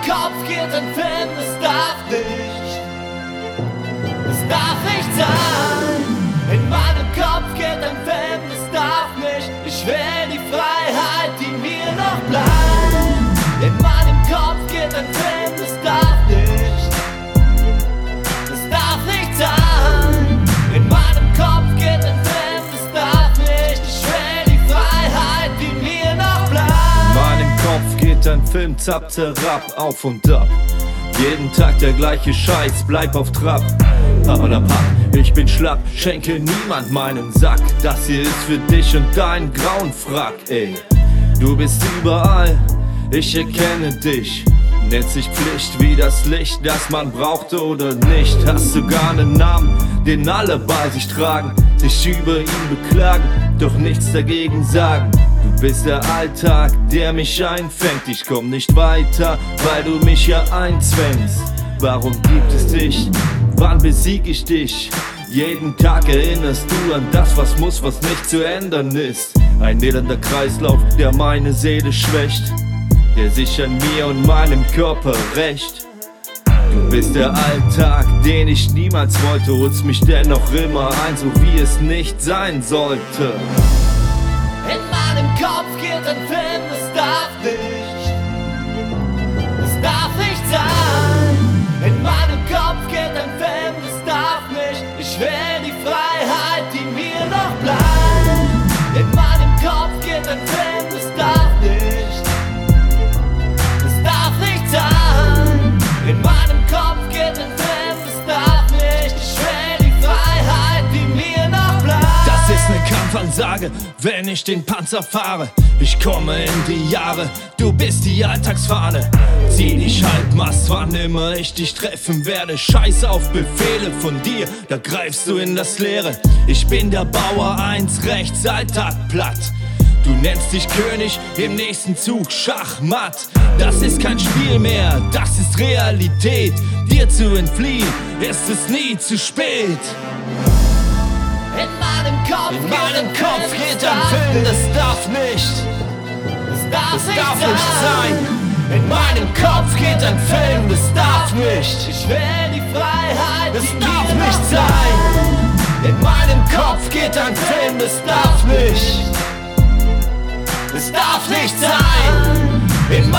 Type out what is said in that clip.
Kopf geht ein Film, es darf nicht. Es darf nicht sein. Ein Film zapp, zerrapp, auf und ab. Jeden Tag der gleiche Scheiß, bleib auf Trab. Aber papp, ich bin schlapp, schenke niemand meinen Sack. Das hier ist für dich und deinen grauen Frack, ey. Du bist überall, ich erkenne dich. Nennt sich Pflicht wie das Licht, das man brauchte oder nicht. Hast sogar einen Namen, den alle bei sich tragen, sich über ihn beklagen, doch nichts dagegen sagen. Du bist der Alltag, der mich einfängt. Ich komm nicht weiter, weil du mich ja einzwängst. Warum gibt es dich? Wann besieg ich dich? Jeden Tag erinnerst du an das, was muss, was nicht zu ändern ist. Ein elender Kreislauf, der meine Seele schwächt, der sich an mir und meinem Körper rächt. Du bist der Alltag, den ich niemals wollte, holst mich dennoch immer ein, so wie es nicht sein sollte. In meinem Kopf geht ein Film, es darf ne Kampfansage, wenn ich den Panzer fahre. Ich komme in die Jahre, du bist die Alltagsfahne. Zieh dich Halbmast, wann immer ich dich treffen werde. Scheiß auf Befehle von dir, da greifst du in das Leere. Ich bin der Bauer 1 rechts, Alltag platt. Du nennst dich König, im nächsten Zug Schachmatt. Das ist kein Spiel mehr, das ist Realität. Dir zu entfliehen, ist es nie zu spät. In Kopf, In meinem Kopf geht ein Film, das darf nicht. Es darf, Das darf nicht sein. In meinem Kopf geht ein Film, das darf nicht. Ich will die Freiheit. Das darf nicht sein. In meinem Kopf geht ein Film, das darf nicht. Es darf nicht sein. In